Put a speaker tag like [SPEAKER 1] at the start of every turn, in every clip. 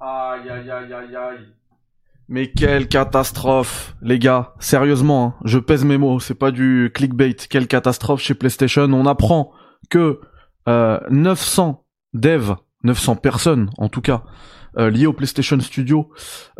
[SPEAKER 1] Aïe aïe aïe aïe aïe. Mais quelle catastrophe, les gars. Sérieusement, hein, je pèse mes mots, c'est pas du clickbait. Quelle catastrophe chez PlayStation. On apprend que euh, 900 devs, 900 personnes en tout cas, euh, liées au PlayStation Studio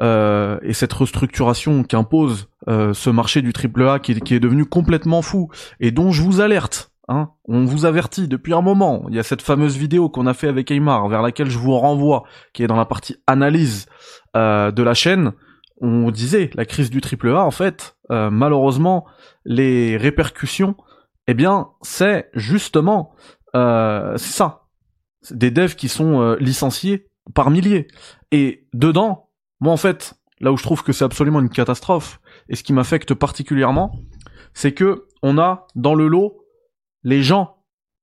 [SPEAKER 1] euh, et cette restructuration qu'impose euh, ce marché du AAA qui, qui est devenu complètement fou et dont je vous alerte Hein, on vous avertit depuis un moment. Il y a cette fameuse vidéo qu'on a fait avec Aymar, vers laquelle je vous renvoie, qui est dans la partie analyse euh, de la chaîne. On disait la crise du triple A, en fait, euh, malheureusement, les répercussions, eh bien, c'est justement, euh, ça, des devs qui sont licenciés par milliers. Et dedans, moi, en fait, là où je trouve que c'est absolument une catastrophe, et ce qui m'affecte particulièrement, c'est que on a dans le lot les gens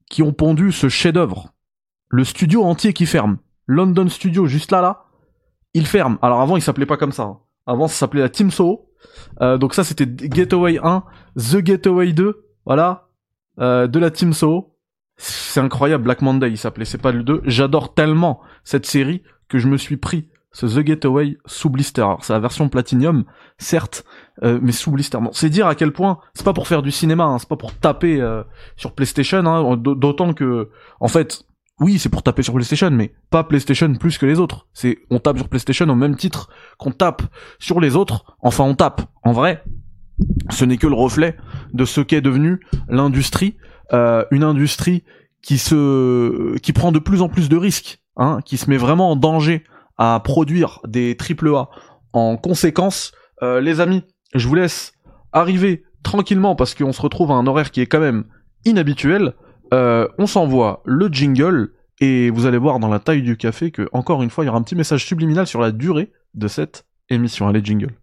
[SPEAKER 1] qui ont pondu ce chef-d'œuvre, le studio entier qui ferme, London Studio juste là là, il ferme. Alors avant il s'appelait pas comme ça. hein. Avant ça s'appelait la Team Soho. Euh, donc ça c'était Getaway 1, The Getaway 2, voilà, euh, de la Team Soho. C'est incroyable, Black Monday il s'appelait, c'est pas le 2. J'adore tellement cette série que je me suis pris ce The Getaway sous blister. Alors c'est la version Platinum, certes, euh, mais sous blister. C'est dire à quel point c'est pas pour faire du cinéma, hein, c'est pas pour taper euh, sur PlayStation, hein, d'autant que en fait, oui, c'est pour taper sur PlayStation, mais pas PlayStation plus que les autres. C'est on tape sur PlayStation au même titre qu'on tape sur les autres. Enfin, on tape. En vrai, ce n'est que le reflet de ce qu'est devenu l'industrie, euh, une industrie qui se, qui prend de plus en plus de risques, hein, qui se met vraiment en danger à produire des triple A. En conséquence, euh, les amis, je vous laisse arriver tranquillement parce qu'on se retrouve à un horaire qui est quand même inhabituel. Euh, on s'envoie le jingle et vous allez voir dans la taille du café que encore une fois il y aura un petit message subliminal sur la durée de cette émission. Allez jingle.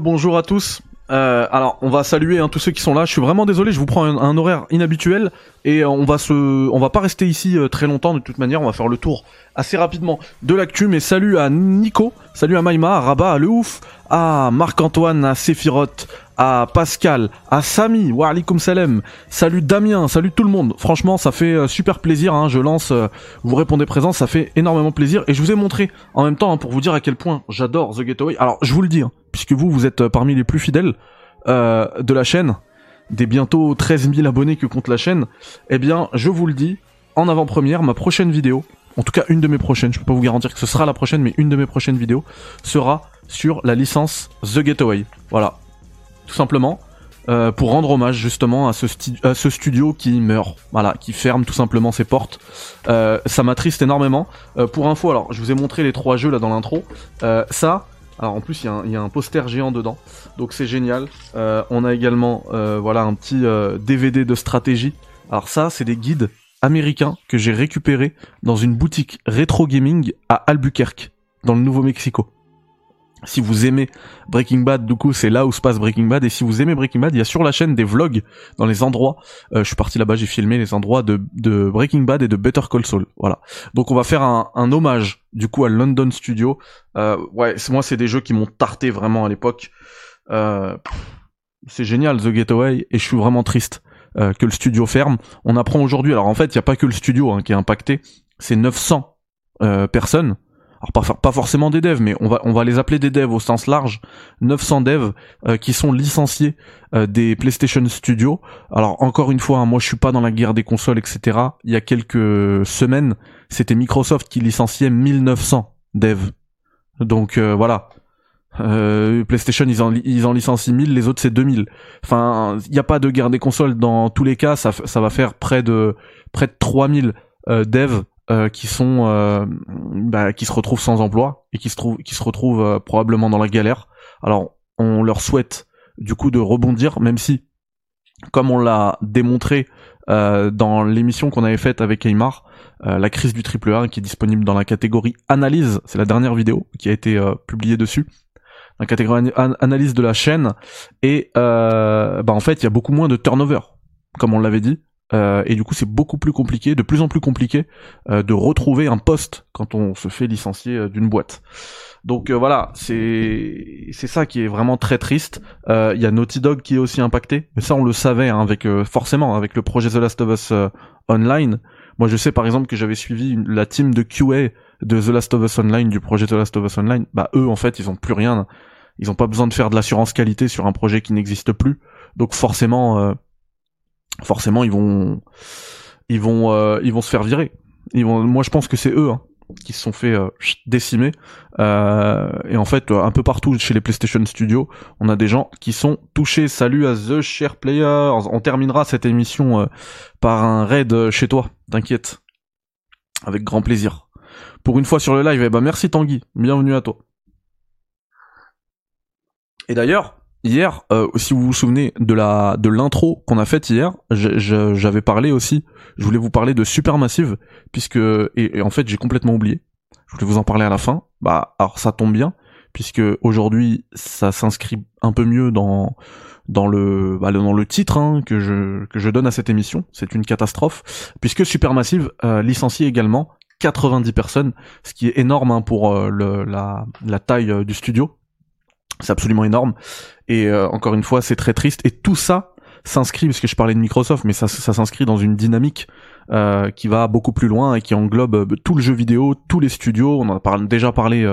[SPEAKER 1] Bonjour à tous. Euh, alors on va saluer hein, tous ceux qui sont là. Je suis vraiment désolé, je vous prends un, horaire inhabituel et euh, on va va pas rester ici euh, très longtemps de toute manière. On va faire le tour assez rapidement de l'actu. Mais salut à Nico, salut à Maïma, à Rabat, à Le Ouf, à Marc-Antoine, à Sephiroth, à Pascal, à Samy, wa alaikum salam. Salut Damien, salut tout le monde. Franchement, ça fait euh, super plaisir. Hein. Je lance, euh, vous répondez présent, ça fait énormément plaisir. Et je vous ai montré en même temps hein, pour vous dire à quel point j'adore The Getaway. Alors je vous le dis, hein, puisque vous, vous êtes euh, parmi les plus fidèles de la chaîne, des bientôt 13 000 abonnés que compte la chaîne. Eh bien, je vous le dis, en avant-première, ma prochaine vidéo, en tout cas une de mes prochaines, je peux pas vous garantir que ce sera la prochaine, mais une de mes prochaines vidéos sera sur la licence The Getaway. Voilà, tout simplement. euh, pour rendre hommage justement à ce, studio qui meurt, voilà, qui ferme tout simplement ses portes. Euh, ça m'attriste énormément. Euh, pour info, alors je vous ai montré les trois jeux là dans l'intro. Ça, alors en plus il y, a un- il y a un poster géant dedans, donc c'est génial. On a également voilà un petit DVD de stratégie. Alors ça, c'est des guides américains que j'ai récupérés dans une boutique rétro gaming à Albuquerque, dans le Nouveau-Mexico. Si vous aimez Breaking Bad, du coup, c'est là où se passe Breaking Bad. Et si vous aimez Breaking Bad, il y a sur la chaîne des vlogs dans les endroits. euh, je suis parti là-bas, j'ai filmé les endroits de, Breaking Bad et de Better Call Saul. Voilà. Donc on va faire un, hommage du coup à London Studio. Euh, ouais, moi c'est des jeux qui m'ont tarté vraiment à l'époque. Euh, c'est génial The Getaway et je suis vraiment triste euh, que le studio ferme. On apprend aujourd'hui. Alors en fait, il y a pas que le studio hein, qui est impacté. C'est 900 euh, personnes alors pas, for- pas forcément des devs, mais on va on va les appeler des devs au sens large, 900 devs euh, qui sont licenciés euh, des PlayStation Studios. Alors encore une fois, hein, moi je suis pas dans la guerre des consoles, etc. Il y a quelques semaines, c'était Microsoft qui licenciait 1900 devs. Donc voilà. Euh, PlayStation ils en ils en licencient 1000, les autres c'est 2000. Enfin, il n'y a pas de guerre des consoles dans tous les cas, ça ça va faire près de près de 3000 euh, devs euh, qui sont bah, qui se retrouvent sans emploi et qui se trouvent qui se retrouvent probablement dans la galère. Alors on leur souhaite du coup de rebondir, même si, comme on l'a démontré dans l'émission qu'on avait faite avec Aymar, la crise du triple A, qui est disponible dans la catégorie analyse, c'est la dernière vidéo qui a été publiée dessus, la catégorie analyse de la chaîne, et bah en fait il y a beaucoup moins de turnover, comme on l'avait dit, euh, et du coup, c'est beaucoup plus compliqué, de plus en plus compliqué, euh, de retrouver un poste quand on se fait licencier euh, d'une boîte. Donc voilà, c'est c'est ça qui est vraiment très triste. Il y a Naughty Dog qui est aussi impacté, mais ça on le savait hein, avec forcément avec le projet The Last of Us Online. Moi, je sais par exemple que j'avais suivi la team de QA de The Last of Us Online du projet The Last of Us Online. Bah eux, en fait, ils ont plus rien. Ils ont pas besoin de faire de l'assurance qualité sur un projet qui n'existe plus. Donc forcément forcément ils vont ils vont euh, ils vont se faire virer. Ils vont moi je pense que c'est eux hein, qui se sont fait euh, décimer euh, et en fait un peu partout chez les PlayStation Studios, on a des gens qui sont touchés. Salut à The Share Players. On terminera cette émission par un raid chez toi, t'inquiète. Avec grand plaisir. Pour une fois sur le live, eh ben merci Tanguy, bienvenue à toi. Et d'ailleurs, hier, euh, si vous vous souvenez de la de l'intro qu'on a faite hier, j'avais parlé aussi. Je voulais vous parler de Supermassive puisque et, en fait j'ai complètement oublié. Je voulais vous en parler à la fin. Bah alors ça tombe bien puisque aujourd'hui ça s'inscrit un peu mieux dans dans le bah, dans le titre hein, que je que je donne à cette émission. C'est une catastrophe puisque Supermassive euh, licencie également 90 personnes, ce qui est énorme hein, pour euh, la, taille euh, du studio. C'est absolument énorme. Et euh, encore une fois, c'est très triste. Et tout ça s'inscrit, parce que je parlais de Microsoft, mais ça, s'inscrit dans une dynamique qui va beaucoup plus loin et qui englobe tout le jeu vidéo, tous les studios. On en a déjà parlé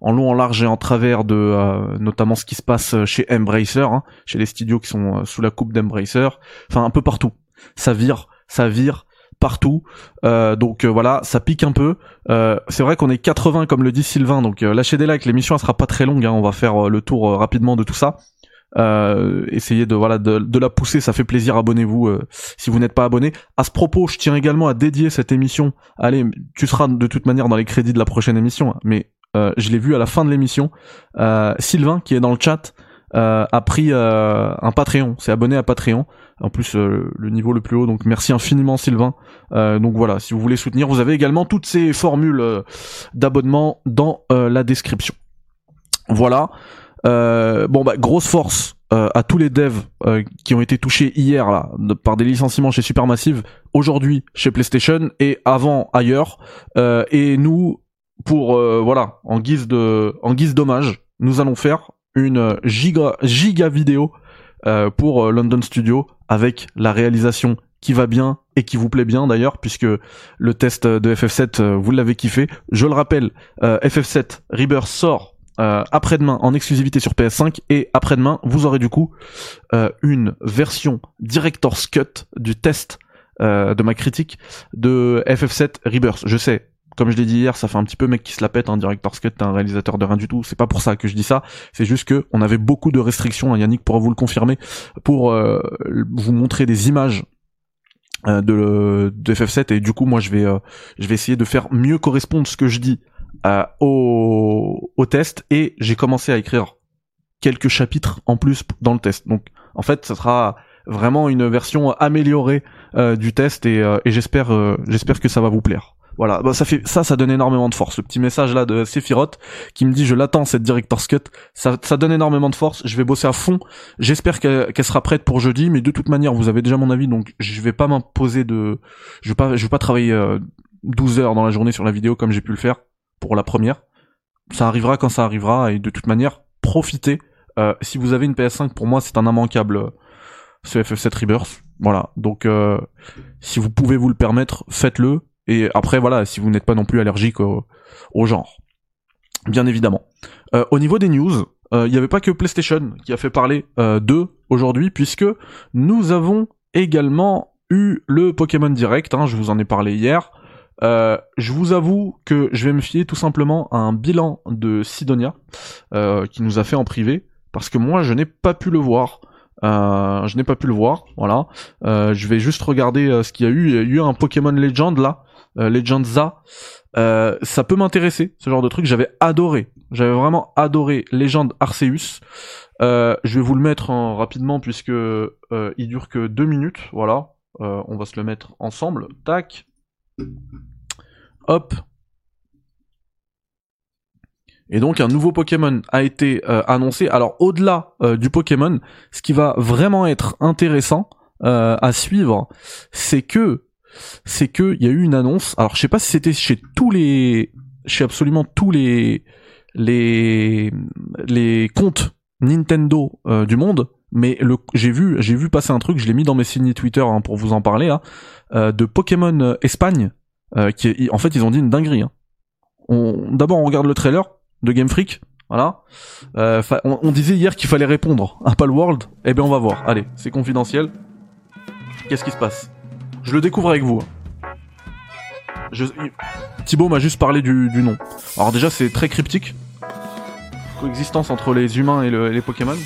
[SPEAKER 1] en long, en large et en travers de notamment ce qui se passe chez Embracer, hein, chez les studios qui sont sous la coupe d'Embracer. Enfin, un peu partout. Ça vire, ça vire, partout. Euh, donc euh, voilà, ça pique un peu. Euh, c'est vrai qu'on est 80 comme le dit Sylvain, donc lâchez des likes. L'émission elle sera pas très longue, hein, on va faire le tour rapidement de tout ça. essayez de la pousser, ça fait plaisir. Abonnez-vous si vous n'êtes pas abonné. À ce propos, je tiens également à dédier cette émission. Allez, tu seras de toute manière dans les crédits de la prochaine émission, hein, mais je l'ai vu à la fin de l'émission. Sylvain qui est dans le chat a pris un Patreon, s'est abonné à Patreon en plus euh, le niveau le plus haut. Donc merci infiniment Sylvain. Euh, donc voilà, si vous voulez soutenir, vous avez également toutes ces formules euh, d'abonnement dans la description. Voilà. bon bah grosse force à tous les devs qui ont été touchés hier là par des licenciements chez Supermassive, aujourd'hui chez PlayStation et avant ailleurs. et nous, pour voilà, en guise de en guise d'hommage, nous allons faire une giga giga vidéo pour London Studio avec la réalisation qui va bien et qui vous plaît bien d'ailleurs puisque le test de FF7 euh, vous l'avez kiffé. Je le rappelle, euh, FF7 Rebirth sort euh, après-demain en exclusivité sur PS5 et après-demain vous aurez du coup une version Director's Cut du test de ma critique de FF7 Rebirth. Je sais, comme je l'ai dit hier, ça fait un petit peu mec qui se la pète, un hein, directeur Scott, un réalisateur de rien du tout. C'est pas pour ça que je dis ça. C'est juste que on avait beaucoup de restrictions. Hein, Yannick pourra vous le confirmer pour euh, vous montrer des images euh, de, de, FF7 et du coup moi je vais euh, je vais essayer de faire mieux correspondre ce que je dis au, au test et j'ai commencé à écrire quelques chapitres en plus dans le test. Donc en fait, ça sera vraiment une version améliorée du test et, et j'espère j'espère que ça va vous plaire. Voilà, bah, ça fait ça, ça donne énormément de force. Le petit message là de Sephiroth qui me dit je l'attends cette director's cut, ça, ça donne énormément de force. Je vais bosser à fond. J'espère qu'elle sera prête pour jeudi, mais de toute manière vous avez déjà mon avis, donc je vais pas m'imposer de, je vais pas, je vais pas travailler 12 euh, heures dans la journée sur la vidéo comme j'ai pu le faire pour la première. Ça arrivera quand ça arrivera et de toute manière profitez. Euh, si vous avez une PS5, pour moi c'est un immanquable euh, ce FF7 Rebirth. Voilà, donc si vous pouvez vous le permettre, faites-le et après, voilà, si vous n'êtes pas non plus allergique au, genre. Bien évidemment. Euh, au niveau des news, euh, il n'y avait pas que PlayStation qui a fait parler euh, d'eux aujourd'hui, puisque nous avons également eu le Pokémon Direct, hein, je vous en ai parlé hier. je vous avoue que je vais me fier tout simplement à un bilan de Sidonia, qui nous a fait en privé, parce que moi je n'ai pas pu le voir. je n'ai pas pu le voir, voilà. je vais juste regarder ce qu'il y a eu. Il y a eu un Pokémon Legend là, euh, euh, ça peut m'intéresser, ce genre de truc. J'avais adoré J'avais vraiment adoré Légende Arceus. Euh, je vais vous le mettre en, rapidement puisque euh, il dure que deux minutes. Voilà. On va se le mettre ensemble. Tac. Hop. Et donc un nouveau Pokémon a été annoncé. Alors au-delà du Pokémon, ce qui va vraiment être intéressant à suivre, c'est que c'est que il y a eu une annonce. Alors je sais pas si c'était chez tous les, chez absolument tous les les les comptes Nintendo du monde, mais le j'ai vu j'ai vu passer un truc, je l'ai mis dans mes signes Twitter hein, pour vous en parler, hein, de Pokémon Espagne. qui en fait ils ont dit une dinguerie. Hein. On, d'abord on regarde le trailer de Game Freak. Voilà. Euh, on, disait hier qu'il fallait répondre à Palworld. Eh bien, on va voir. Allez, c'est confidentiel. Qu'est-ce qui se passe? Je le découvre avec vous. Je... Thibaut m'a juste parlé du, nom. Alors déjà, c'est très cryptique. Coexistence entre les humains et, les Pokémon.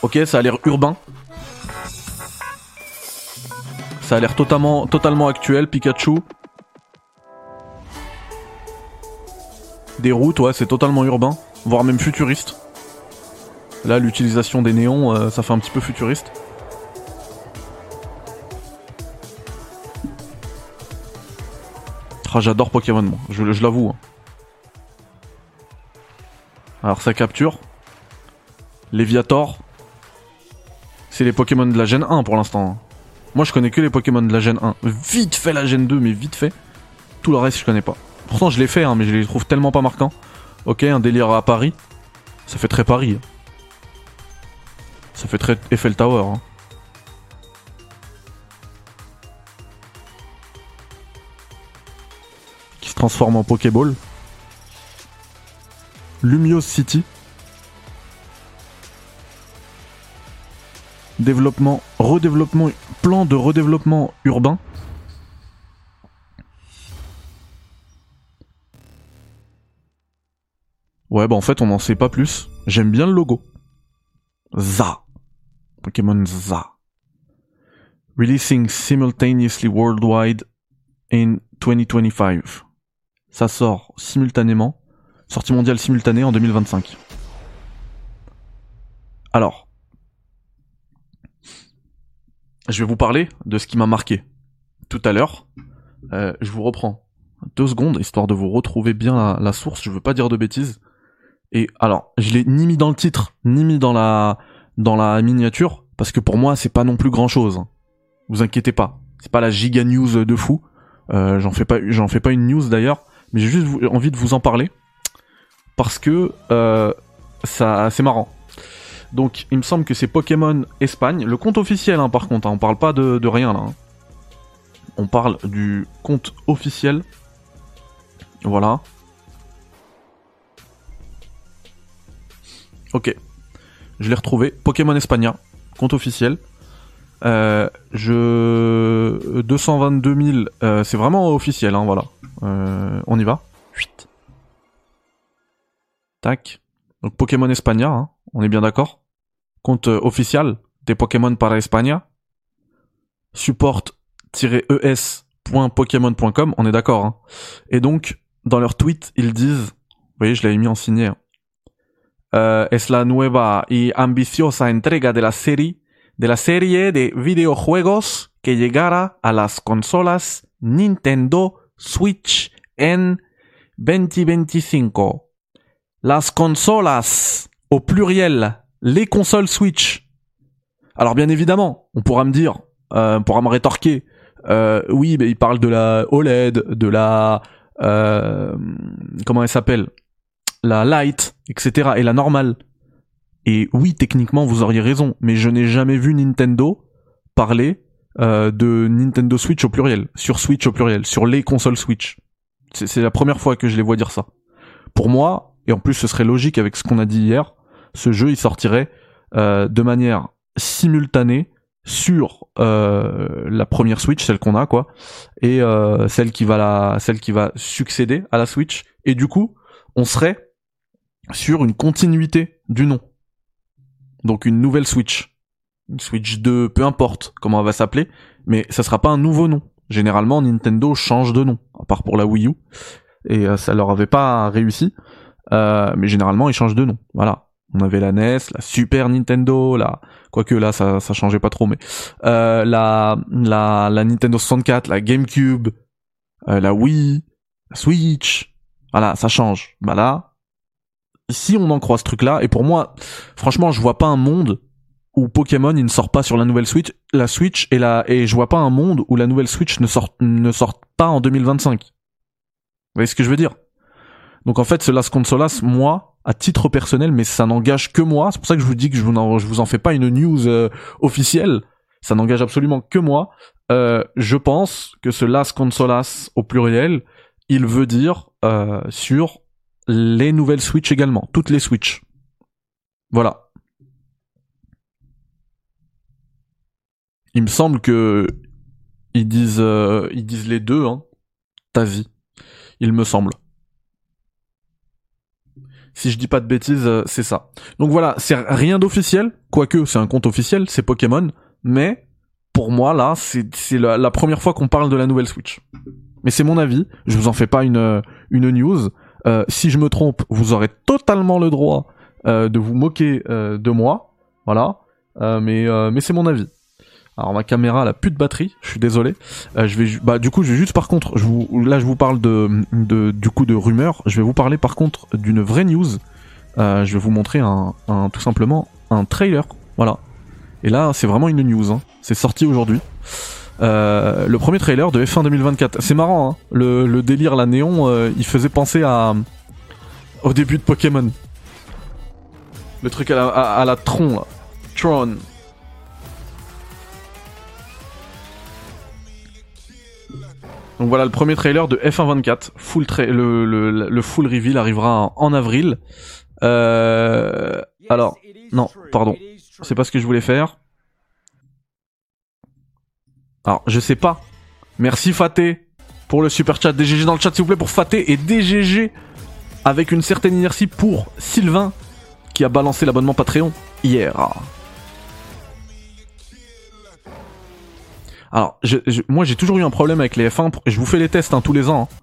[SPEAKER 1] Ok, ça a l'air urbain. Ça a l'air totalement, totalement actuel. Pikachu, Des routes, ouais, c'est totalement urbain, voire même futuriste. Là, l'utilisation des néons, euh, ça fait un petit peu futuriste. Ah, j'adore Pokémon, moi, je, l'avoue. Hein. Alors, ça capture. Léviator. C'est les Pokémon de la Gen 1 pour l'instant. Hein. Moi, je connais que les Pokémon de la Gen 1. Vite fait la Gen 2, mais vite fait. Tout le reste, je connais pas. Pourtant, je l'ai fait, hein, mais je les trouve tellement pas marquants. Ok, un délire à Paris. Ça fait très Paris. Ça fait très Eiffel Tower. Transforme en Pokéball. Lumios City. Développement, redéveloppement, plan de redéveloppement urbain. Ouais, bah en fait, on n'en sait pas plus. J'aime bien le logo. ZA. Pokémon ZA. Releasing simultaneously worldwide in 2025. Ça sort simultanément. Sortie mondiale simultanée en 2025. Alors. Je vais vous parler de ce qui m'a marqué tout à l'heure. Euh, je vous reprends deux secondes, histoire de vous retrouver bien la, source. Je veux pas dire de bêtises. Et alors, je l'ai ni mis dans le titre, ni mis dans la dans la miniature, parce que pour moi, c'est pas non plus grand chose. Vous inquiétez pas, c'est pas la giga news de fou. Euh, j'en fais pas, j'en fais pas une news d'ailleurs, mais j'ai juste envie de vous en parler parce que euh, c'est marrant. Donc, il me semble que c'est Pokémon Espagne, le compte officiel, hein, par contre. Hein, on parle pas de, rien là. Hein. On parle du compte officiel. Voilà. Ok. Je l'ai retrouvé. Pokémon Espagna, compte officiel. Euh, je 222 000, euh, c'est vraiment officiel, hein, voilà. Euh, on y va. Chut. Tac. Donc Pokémon Espagna, hein, on est bien d'accord. Compte officiel des Pokémon para España. Support-es.pokémon.com, on est d'accord. Hein. Et donc, dans leur tweet, ils disent, vous voyez, je l'avais mis en signé. Hein. uh, es la nueva y ambiciosa entrega de la serie de la serie de videojuegos que llegará a las consolas Nintendo Switch en 2025. Las consolas au pluriel, les consoles Switch. Alors bien évidemment, on pourra me dire, euh, on pourra me rétorquer, euh, oui, mais il parle de la OLED, de la euh, comment elle s'appelle, la light, etc. et la normale. Et oui, techniquement, vous auriez raison, mais je n'ai jamais vu Nintendo parler euh, de Nintendo Switch au pluriel, sur Switch au pluriel, sur les consoles Switch. C'est la première fois que je les vois dire ça. Pour moi, et en plus ce serait logique avec ce qu'on a dit hier, ce jeu il sortirait euh, de manière simultanée sur euh, la première Switch, celle qu'on a quoi, et celle qui va la, celle qui va succéder à la Switch. Et du coup, on serait sur une continuité du nom. Donc une nouvelle Switch. Une Switch 2, peu importe comment elle va s'appeler, mais ça sera pas un nouveau nom. Généralement, Nintendo change de nom, à part pour la Wii U. et ça leur avait pas réussi. mais généralement, ils changent de nom. Voilà. On avait la NES, la Super Nintendo, la quoique là ça ça changeait pas trop, mais la la la Nintendo 64, la GameCube, la Wii, la Switch. Voilà, ça change. Bah là, si on en croit ce truc-là, et pour moi, franchement, je vois pas un monde où Pokémon il ne sort pas sur la nouvelle Switch, la Switch et la et je vois pas un monde où la nouvelle Switch ne sort ne sort pas en 2025. Vous voyez ce que je veux dire? Donc en fait, ce Las Consolas, moi, à titre personnel, mais ça n'engage que moi. C'est pour ça que je vous dis que je vous en, je vous en fais pas une news euh, officielle. Ça n'engage absolument que moi. Euh, je pense que ce Las Consolas au pluriel, il veut dire euh, sur les nouvelles Switch également, toutes les Switch. Voilà. Il me semble que ils disent euh, ils disent les deux, hein. Ta vie. Il me semble. Si je dis pas de bêtises, euh, c'est ça. Donc voilà, c'est rien d'officiel, quoique c'est un compte officiel, c'est Pokémon, mais pour moi là, c'est la, la première fois qu'on parle de la nouvelle Switch. Mais c'est mon avis, je vous en fais pas une une news. Euh, si je me trompe, vous aurez totalement le droit euh, de vous moquer euh, de moi, voilà. mais mais c'est mon avis. Alors ma caméra elle a plus de batterie, je suis désolé. je vais bah du coup je vais juste par contre, là je vous parle de, de du coup de rumeurs. Je vais vous parler par contre d'une vraie news. je vais vous montrer un, un, tout simplement un trailer, voilà. Et là c'est vraiment une news. Hein. C'est sorti aujourd'hui. Euh, le premier trailer de F1 2024. C'est marrant, hein le, délire, la néon, euh, il faisait penser à au début de Pokémon. Le truc à la, Tron, là. Tron. Donc voilà le premier trailer de F1 24. Full le, le, le, full reveal arrivera en, avril. Euh, alors, non, pardon. C'est pas ce que je voulais faire. Alors, je sais pas. Merci Faté pour le super chat. DGG dans le chat, s'il vous plaît, pour Faté et DGG avec une certaine inertie pour Sylvain qui a balancé l'abonnement Patreon hier. Alors, moi j'ai toujours eu un problème avec les F1. Je vous fais les tests hein, tous les ans. Hein.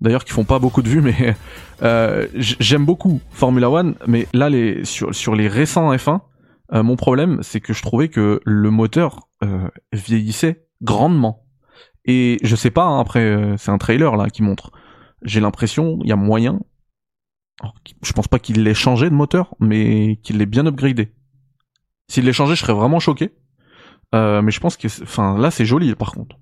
[SPEAKER 1] D'ailleurs, qui font pas beaucoup de vues, mais euh, j'aime beaucoup Formula One. Mais là, sur les récents F1, euh, mon problème, c'est que je trouvais que le moteur euh, vieillissait grandement. Et je sais pas, hein, après, euh, c'est un trailer là qui montre. J'ai l'impression, il y a moyen. je pense pas qu'il l'ait changé de moteur, mais qu'il l'ait bien upgradé. S'il l'ait changé, je serais vraiment choqué. Euh, mais je pense que, enfin, là, c'est joli par contre.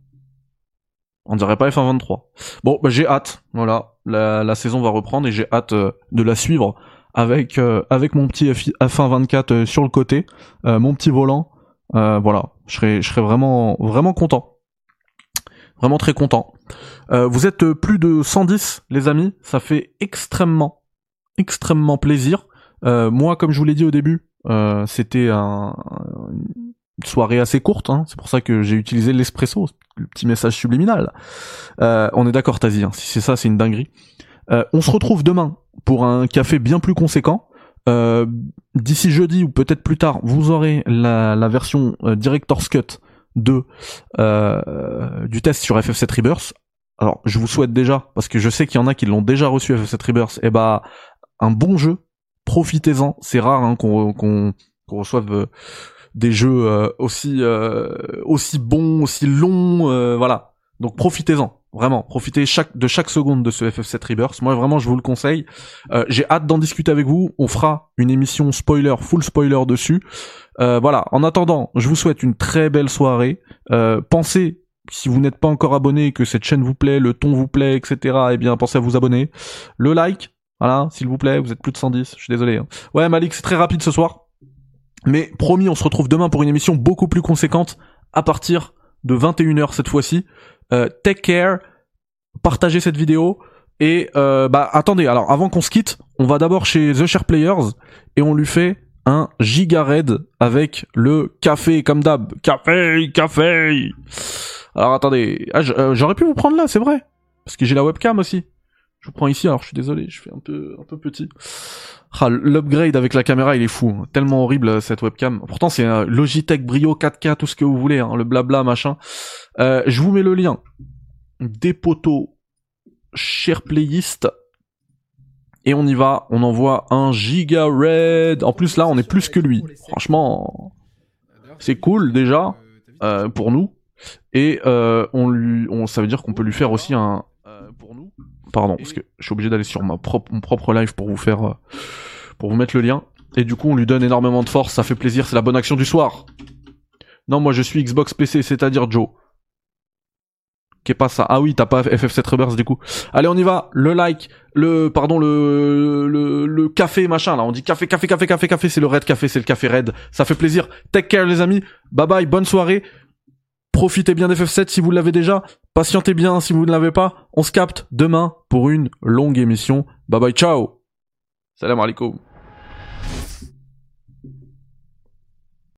[SPEAKER 1] On dirait pas F1 23. Bon, bah, j'ai hâte. Voilà, la, saison va reprendre et j'ai hâte euh, de la suivre avec avec mon petit F1 24 sur le côté, mon petit volant euh, voilà, je serais, vraiment, vraiment content. Vraiment très content. Euh, vous êtes plus de 110, les amis. Ça fait extrêmement, extrêmement plaisir. Euh, moi, comme je vous l'ai dit au début, c'était un, une soirée assez courte. Hein. C'est pour ça que j'ai utilisé l'espresso, le petit message subliminal. on est d'accord, Tazi. Hein. Si c'est ça, c'est une dinguerie. on se retrouve demain pour un café bien plus conséquent. Euh, d'ici jeudi ou peut-être plus tard, vous aurez la, version euh, Director's Cut de euh, du test sur FF7 Rebirth. Alors, je vous souhaite déjà, parce que je sais qu'il y en a qui l'ont déjà reçu FF7 Rebirth, et eh bah un bon jeu, profitez-en. C'est rare hein, qu'on qu'on reçoive des jeux aussi aussi bons, aussi longs, voilà. Donc profitez-en. Vraiment, profitez de chaque seconde de ce FF7 Rebirth. Moi, vraiment, je vous le conseille. Euh, j'ai hâte d'en discuter avec vous. On fera une émission spoiler, full spoiler dessus. Euh, voilà. En attendant, je vous souhaite une très belle soirée. Euh, pensez, si vous n'êtes pas encore abonné, que cette chaîne vous plaît, le ton vous plaît, etc. Eh bien, pensez à vous abonner. Le like, voilà, s'il vous plaît. Vous êtes plus de 110. Je suis désolé. Hein. Ouais, Malik, c'est très rapide ce soir. Mais promis, on se retrouve demain pour une émission beaucoup plus conséquente à partir de 21h cette fois-ci. Euh, take care, partagez cette vidéo et euh, bah attendez. Alors avant qu'on se quitte, on va d'abord chez The Share Players et on lui fait un giga raid avec le café comme d'hab. Café, café. Alors attendez, ah, euh, j'aurais pu vous prendre là, c'est vrai, parce que j'ai la webcam aussi. Je vous prends ici, alors je suis désolé, je fais un peu un peu petit. Ah, l'upgrade avec la caméra, il est fou, hein. tellement horrible cette webcam. Pourtant c'est un Logitech Brio 4K, tout ce que vous voulez, hein, le blabla machin. Euh, je vous mets le lien des poteaux share playlist. Et on y va, on envoie un giga red. En plus là, on est plus que lui. Franchement, c'est cool déjà euh, pour nous. Et euh, on lui, ça veut dire qu'on peut lui faire aussi un. Euh, pour nous. Pardon, parce que je suis obligé d'aller sur ma propre, mon propre live pour vous faire, euh, pour vous mettre le lien. Et du coup, on lui donne énormément de force. Ça fait plaisir. C'est la bonne action du soir. Non, moi je suis Xbox PC, c'est-à-dire Joe. Qu'est pas ça Ah oui, t'as pas FF7 Rebirth du coup. Allez, on y va. Le like, le pardon, le le, le café machin là. On dit café, café, café, café, café. C'est le red café, c'est le café red. Ça fait plaisir. Take care les amis. Bye bye. Bonne soirée. Profitez bien d'FF7 si vous l'avez déjà. Patientez bien si vous ne l'avez pas. On se capte demain pour une longue émission. Bye bye. Ciao. Salam alaikum.